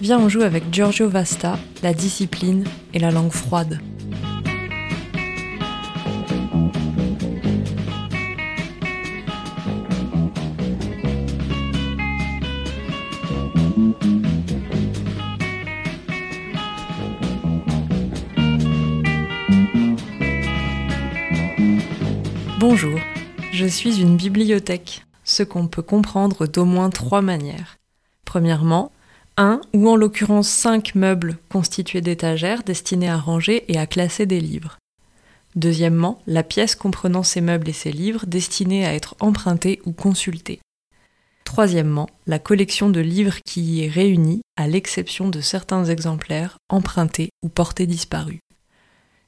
Viens, on joue avec Giorgio Vasta, la discipline et la langue froide. Bonjour, je suis une bibliothèque, ce qu'on peut comprendre d'au moins trois manières. Premièrement, un ou en l'occurrence cinq meubles constitués d'étagères destinés à ranger et à classer des livres. Deuxièmement, la pièce comprenant ces meubles et ces livres destinés à être empruntés ou consultés. Troisièmement, la collection de livres qui y est réunie, à l'exception de certains exemplaires empruntés ou portés disparus.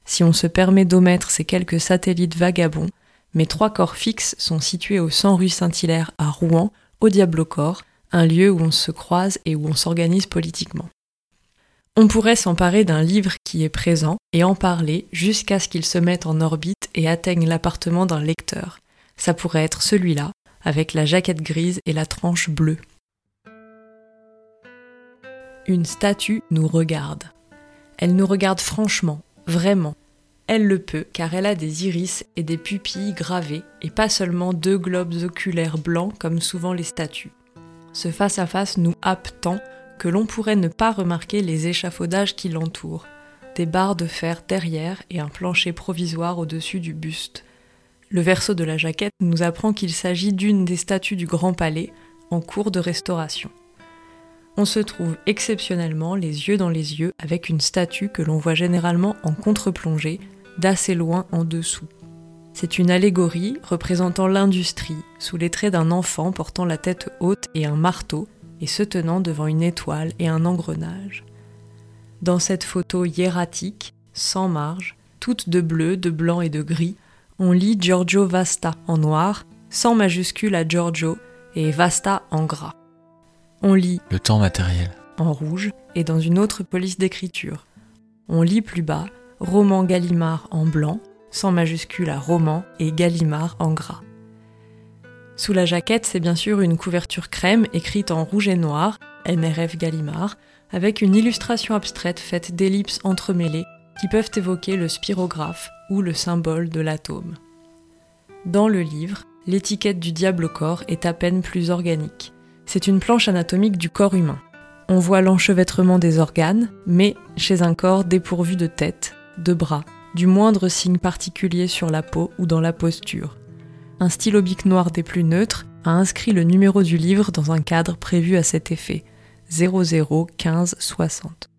Si on se permet d'omettre ces quelques satellites vagabonds, mes trois corps fixes sont situés au 100 rue Saint-Hilaire à Rouen, au Diable-au-Corps, un lieu où on se croise et où on s'organise politiquement. On pourrait s'emparer d'un livre qui est présent et en parler jusqu'à ce qu'il se mette en orbite et atteigne l'appartement d'un lecteur. Ça pourrait être celui-là, avec la jaquette grise et la tranche bleue. Une statue nous regarde. Elle nous regarde franchement, vraiment. Elle le peut car elle a des iris et des pupilles gravées et pas seulement deux globes oculaires blancs comme souvent les statues. Ce face-à-face nous happe tant que l'on pourrait ne pas remarquer les échafaudages qui l'entourent, des barres de fer derrière et un plancher provisoire au-dessus du buste. Le verso de la jaquette nous apprend qu'il s'agit d'une des statues du Grand Palais en cours de restauration. On se trouve exceptionnellement les yeux dans les yeux avec une statue que l'on voit généralement en contre-plongée, d'assez loin en dessous. C'est une allégorie représentant l'industrie, sous les traits d'un enfant portant la tête haute et un marteau, et se tenant devant une étoile et un engrenage. Dans cette photo hiératique, sans marge, toute de bleu, de blanc et de gris, on lit Giorgio Vasta en noir, sans majuscule à Giorgio, et Vasta en gras. On lit Le temps matériel en rouge et dans une autre police d'écriture. On lit plus bas Roman Gallimard en blanc sans majuscule à roman et Gallimard en gras. Sous la jaquette, c'est bien sûr une couverture crème écrite en rouge et noir, NRF Gallimard, avec une illustration abstraite faite d'ellipses entremêlées qui peuvent évoquer le spirographe ou le symbole de l'atome. Dans le livre, l'étiquette du diable au corps est à peine plus organique. C'est une planche anatomique du corps humain. On voit l'enchevêtrement des organes, mais chez un corps dépourvu de tête, de bras, du moindre signe particulier sur la peau ou dans la posture. Un stylo bic noir des plus neutres a inscrit le numéro du livre dans un cadre prévu à cet effet 001560.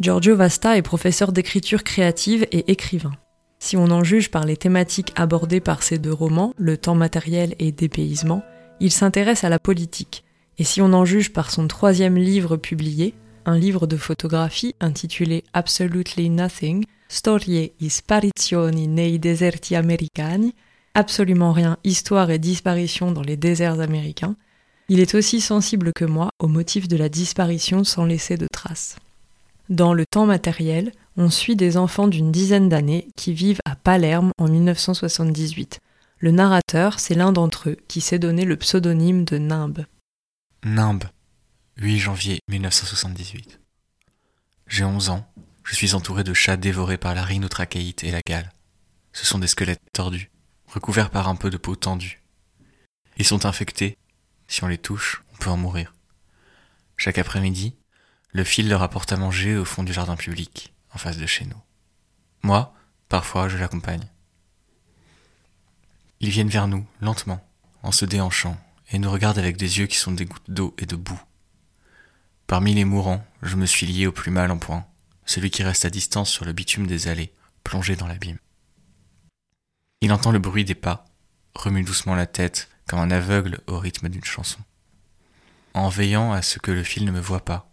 Giorgio Vasta est professeur d'écriture créative et écrivain. Si on en juge par les thématiques abordées par ses deux romans, Le temps matériel et Dépaysement, il s'intéresse à la politique. Et si on en juge par son troisième livre publié, un livre de photographie intitulé Absolutely Nothing, Storie e nei deserti americani, absolument rien, histoire et disparition dans les déserts américains, il est aussi sensible que moi au motif de la disparition sans laisser de traces. Dans le temps matériel, on suit des enfants d'une dizaine d'années qui vivent à Palerme en 1978. Le narrateur, c'est l'un d'entre eux qui s'est donné le pseudonyme de Nimbe. Nimbe, 8 janvier 1978. J'ai 11 ans, je suis entouré de chats dévorés par la rhinotrachéite et la gale. Ce sont des squelettes tordus, recouverts par un peu de peau tendue. Ils sont infectés, si on les touche, on peut en mourir. Chaque après-midi, le fil leur apporte à manger au fond du jardin public, en face de chez nous. Moi, parfois, je l'accompagne. Ils viennent vers nous, lentement, en se déhanchant, et nous regardent avec des yeux qui sont des gouttes d'eau et de boue. Parmi les mourants, je me suis lié au plus mal en point, celui qui reste à distance sur le bitume des allées, plongé dans l'abîme. Il entend le bruit des pas, remue doucement la tête, comme un aveugle au rythme d'une chanson. En veillant à ce que le fil ne me voie pas,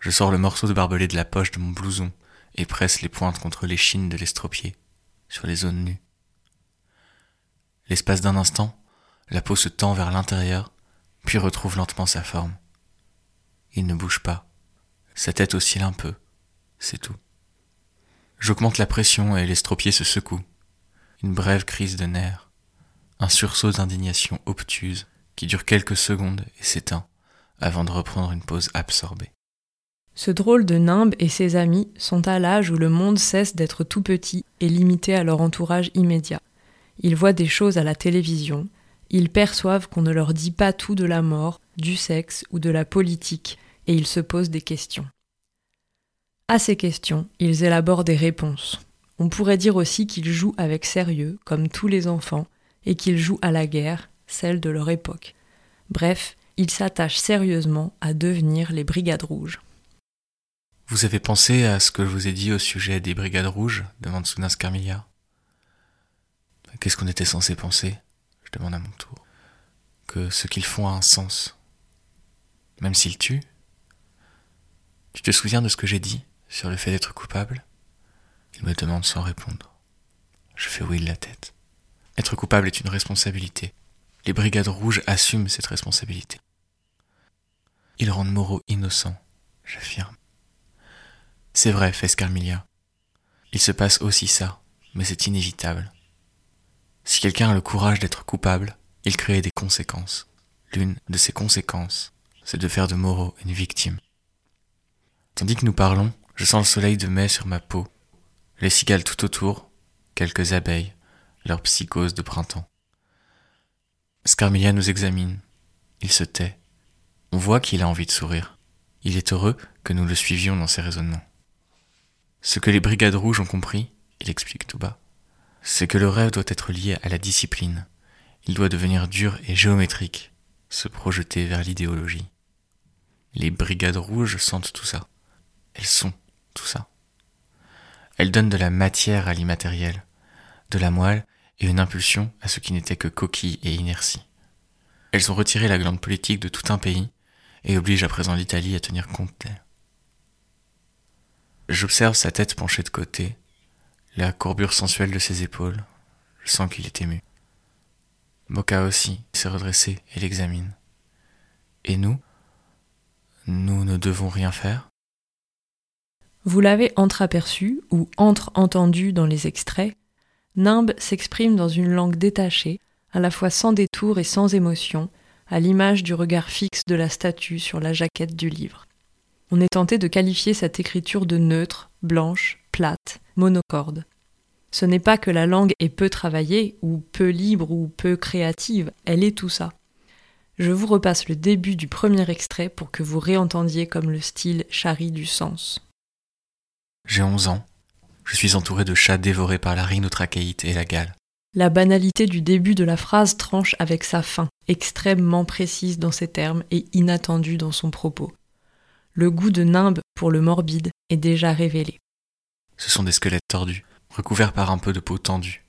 je sors le morceau de barbelé de la poche de mon blouson et presse les pointes contre l'échine de l'estropié, sur les zones nues. L'espace d'un instant, la peau se tend vers l'intérieur, puis retrouve lentement sa forme. Il ne bouge pas. Sa tête oscille un peu. C'est tout. J'augmente la pression et l'estropié se secoue. Une brève crise de nerfs. Un sursaut d'indignation obtuse qui dure quelques secondes et s'éteint avant de reprendre une pause absorbée. Ce drôle de nimbe et ses amis sont à l'âge où le monde cesse d'être tout petit et limité à leur entourage immédiat. Ils voient des choses à la télévision, ils perçoivent qu'on ne leur dit pas tout de la mort, du sexe ou de la politique, et ils se posent des questions. À ces questions, ils élaborent des réponses. On pourrait dire aussi qu'ils jouent avec sérieux, comme tous les enfants, et qu'ils jouent à la guerre, celle de leur époque. Bref, ils s'attachent sérieusement à devenir les Brigades Rouges. Vous avez pensé à ce que je vous ai dit au sujet des Brigades Rouges demande soudain Scarmilia. Qu'est-ce qu'on était censé penser? Je demande à mon tour. Que ce qu'ils font a un sens. Même s'ils tuent Tu te souviens de ce que j'ai dit sur le fait d'être coupable? Il me demande sans répondre. Je fais oui de la tête. Être coupable est une responsabilité. Les brigades rouges assument cette responsabilité. Ils rendent Moreau innocent, j'affirme. C'est vrai, fait Scarmilia. Il se passe aussi ça, mais c'est inévitable. Si quelqu'un a le courage d'être coupable, il crée des conséquences. L'une de ces conséquences, c'est de faire de Moreau une victime. Tandis que nous parlons, je sens le soleil de mai sur ma peau, les cigales tout autour, quelques abeilles, leur psychose de printemps. Scarmilia nous examine. Il se tait. On voit qu'il a envie de sourire. Il est heureux que nous le suivions dans ses raisonnements. Ce que les brigades rouges ont compris, il explique tout bas, c'est que le rêve doit être lié à la discipline. Il doit devenir dur et géométrique, se projeter vers l'idéologie. Les brigades rouges sentent tout ça. Elles sont tout ça. Elles donnent de la matière à l'immatériel, de la moelle et une impulsion à ce qui n'était que coquille et inertie. Elles ont retiré la glande politique de tout un pays et obligent à présent l'Italie à tenir compte d'elle. J'observe sa tête penchée de côté, la courbure sensuelle de ses épaules, je sens qu'il est ému. Moka aussi s'est redressé et l'examine. Et nous Nous ne devons rien faire Vous l'avez entreaperçu ou entre-entendu dans les extraits, Nimbe s'exprime dans une langue détachée, à la fois sans détour et sans émotion, à l'image du regard fixe de la statue sur la jaquette du livre. On est tenté de qualifier cette écriture de neutre, blanche, plate, monocorde. Ce n'est pas que la langue est peu travaillée, ou peu libre, ou peu créative, elle est tout ça. Je vous repasse le début du premier extrait pour que vous réentendiez comme le style charrie du sens. J'ai onze ans. Je suis entouré de chats dévorés par la rhinotrachéite et la gale. La banalité du début de la phrase tranche avec sa fin, extrêmement précise dans ses termes et inattendue dans son propos. Le goût de nimbe pour le morbide est déjà révélé. Ce sont des squelettes tordus, recouverts par un peu de peau tendue.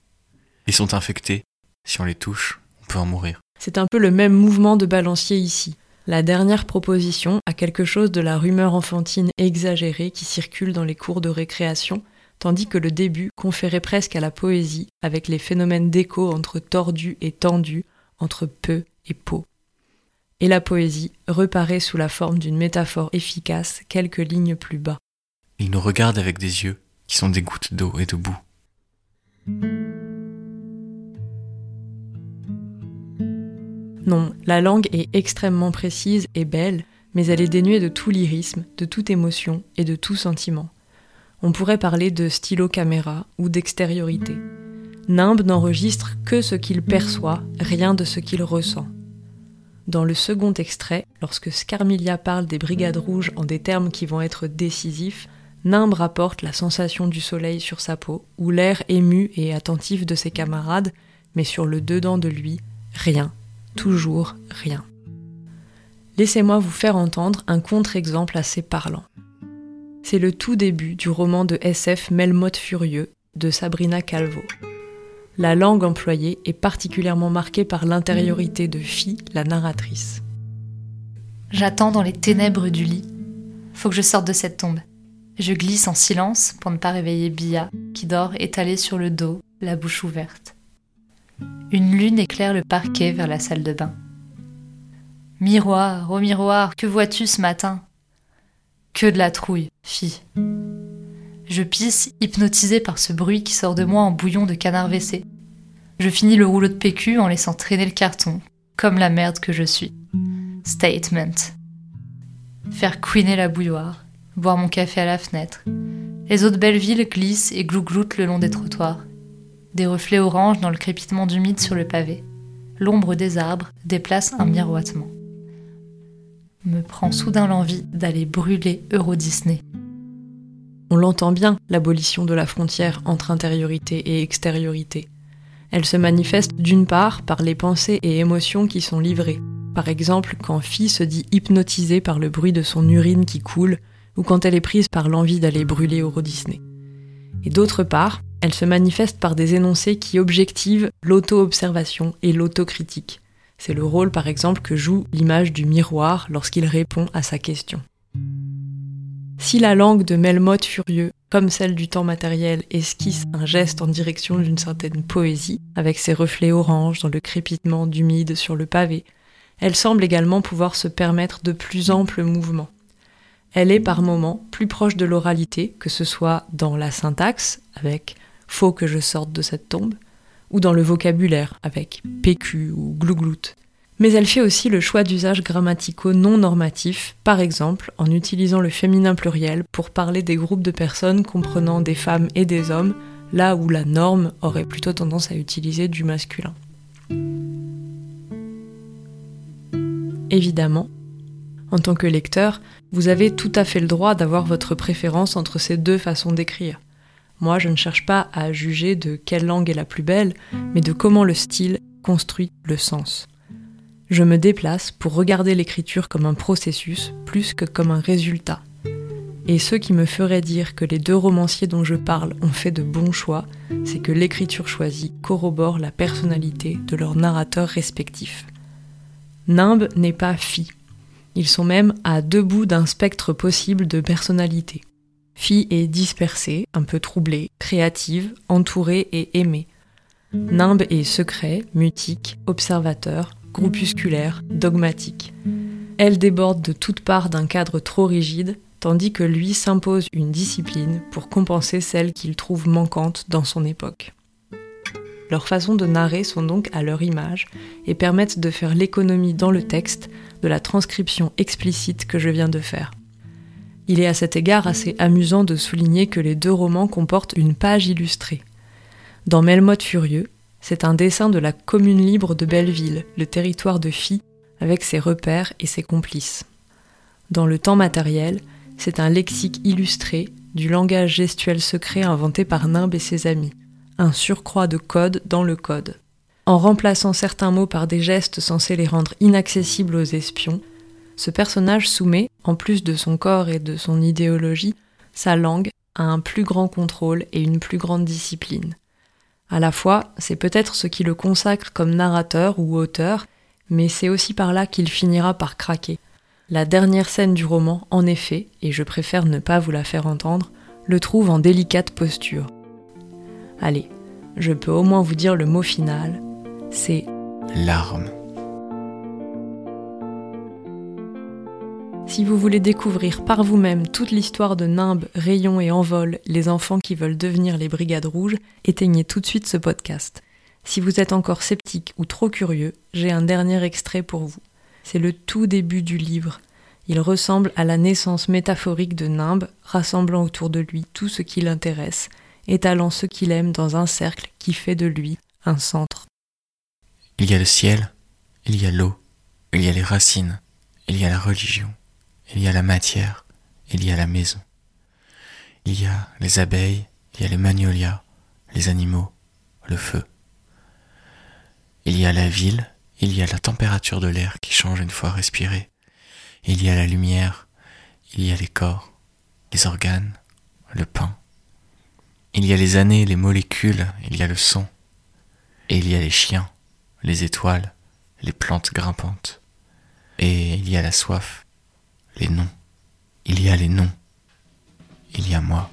Ils sont infectés. Si on les touche, on peut en mourir. C'est un peu le même mouvement de balancier ici. La dernière proposition a quelque chose de la rumeur enfantine exagérée qui circule dans les cours de récréation tandis que le début conférait presque à la poésie avec les phénomènes d'écho entre tordu et tendu, entre peu et peau. Et la poésie reparaît sous la forme d'une métaphore efficace quelques lignes plus bas. Il nous regarde avec des yeux qui sont des gouttes d'eau et de boue. Non, la langue est extrêmement précise et belle, mais elle est dénuée de tout lyrisme, de toute émotion et de tout sentiment on pourrait parler de stylo-caméra ou d'extériorité. Nimbe n'enregistre que ce qu'il perçoit, rien de ce qu'il ressent. Dans le second extrait, lorsque Scarmilia parle des brigades rouges en des termes qui vont être décisifs, Nimbe rapporte la sensation du soleil sur sa peau, ou l'air ému et attentif de ses camarades, mais sur le dedans de lui, rien, toujours rien. Laissez-moi vous faire entendre un contre-exemple assez parlant. C'est le tout début du roman de SF Melmoth Furieux de Sabrina Calvo. La langue employée est particulièrement marquée par l'intériorité de Phi, la narratrice. J'attends dans les ténèbres du lit. Faut que je sorte de cette tombe. Je glisse en silence pour ne pas réveiller Bia, qui dort étalée sur le dos, la bouche ouverte. Une lune éclaire le parquet vers la salle de bain. Miroir, ô miroir, que vois-tu ce matin? Que de la trouille, fille. Je pisse, hypnotisé par ce bruit qui sort de moi en bouillon de canard WC. Je finis le rouleau de PQ en laissant traîner le carton, comme la merde que je suis. Statement. faire couiner la bouilloire, boire mon café à la fenêtre. Les eaux de Belleville glissent et glougloutent le long des trottoirs. Des reflets oranges dans le crépitement d'humide sur le pavé. L'ombre des arbres déplace un miroitement. Me prend soudain l'envie d'aller brûler Euro Disney. On l'entend bien, l'abolition de la frontière entre intériorité et extériorité. Elle se manifeste d'une part par les pensées et émotions qui sont livrées. Par exemple, quand Fille se dit hypnotisée par le bruit de son urine qui coule, ou quand elle est prise par l'envie d'aller brûler Euro Disney. Et d'autre part, elle se manifeste par des énoncés qui objectivent l'auto-observation et l'autocritique. C'est le rôle par exemple que joue l'image du miroir lorsqu'il répond à sa question. Si la langue de Melmoth Furieux, comme celle du temps matériel, esquisse un geste en direction d'une certaine poésie, avec ses reflets orange dans le crépitement d'humide sur le pavé, elle semble également pouvoir se permettre de plus amples mouvements. Elle est par moments plus proche de l'oralité, que ce soit dans la syntaxe, avec faut que je sorte de cette tombe, ou dans le vocabulaire, avec PQ ou glouglout. Mais elle fait aussi le choix d'usages grammaticaux non normatifs, par exemple en utilisant le féminin pluriel pour parler des groupes de personnes comprenant des femmes et des hommes, là où la norme aurait plutôt tendance à utiliser du masculin. Évidemment, en tant que lecteur, vous avez tout à fait le droit d'avoir votre préférence entre ces deux façons d'écrire. Moi, je ne cherche pas à juger de quelle langue est la plus belle, mais de comment le style construit le sens. Je me déplace pour regarder l'écriture comme un processus plus que comme un résultat. Et ce qui me ferait dire que les deux romanciers dont je parle ont fait de bons choix, c'est que l'écriture choisie corrobore la personnalité de leurs narrateurs respectifs. Nimbe n'est pas Phi. Ils sont même à deux bouts d'un spectre possible de personnalité. Phi est dispersée, un peu troublée, créative, entourée et aimée. Nimbe est secret, mutique, observateur, groupusculaire, dogmatique. Elle déborde de toutes parts d'un cadre trop rigide, tandis que lui s'impose une discipline pour compenser celle qu'il trouve manquante dans son époque. Leurs façons de narrer sont donc à leur image et permettent de faire l'économie dans le texte de la transcription explicite que je viens de faire. Il est à cet égard assez amusant de souligner que les deux romans comportent une page illustrée. Dans Melmoth Furieux, c'est un dessin de la commune libre de Belleville, le territoire de Phi, avec ses repères et ses complices. Dans le temps matériel, c'est un lexique illustré du langage gestuel secret inventé par Nimbe et ses amis, un surcroît de code dans le code. En remplaçant certains mots par des gestes censés les rendre inaccessibles aux espions, ce personnage soumet, en plus de son corps et de son idéologie, sa langue à un plus grand contrôle et une plus grande discipline. À la fois, c'est peut-être ce qui le consacre comme narrateur ou auteur, mais c'est aussi par là qu'il finira par craquer. La dernière scène du roman, en effet, et je préfère ne pas vous la faire entendre, le trouve en délicate posture. Allez, je peux au moins vous dire le mot final, c'est larmes. Si vous voulez découvrir par vous-même toute l'histoire de Nimbe, Rayon et Envol, les enfants qui veulent devenir les Brigades Rouges, éteignez tout de suite ce podcast. Si vous êtes encore sceptique ou trop curieux, j'ai un dernier extrait pour vous. C'est le tout début du livre. Il ressemble à la naissance métaphorique de Nimbe, rassemblant autour de lui tout ce qui l'intéresse, étalant ce qu'il aime dans un cercle qui fait de lui un centre. Il y a le ciel, il y a l'eau, il y a les racines, il y a la religion. Il y a la matière, il y a la maison. Il y a les abeilles, il y a les magnolias, les animaux, le feu. Il y a la ville, il y a la température de l'air qui change une fois respiré. Il y a la lumière, il y a les corps, les organes, le pain. Il y a les années, les molécules, il y a le son. Et il y a les chiens, les étoiles, les plantes grimpantes. Et il y a la soif, les noms. Il y a les noms. Il y a moi.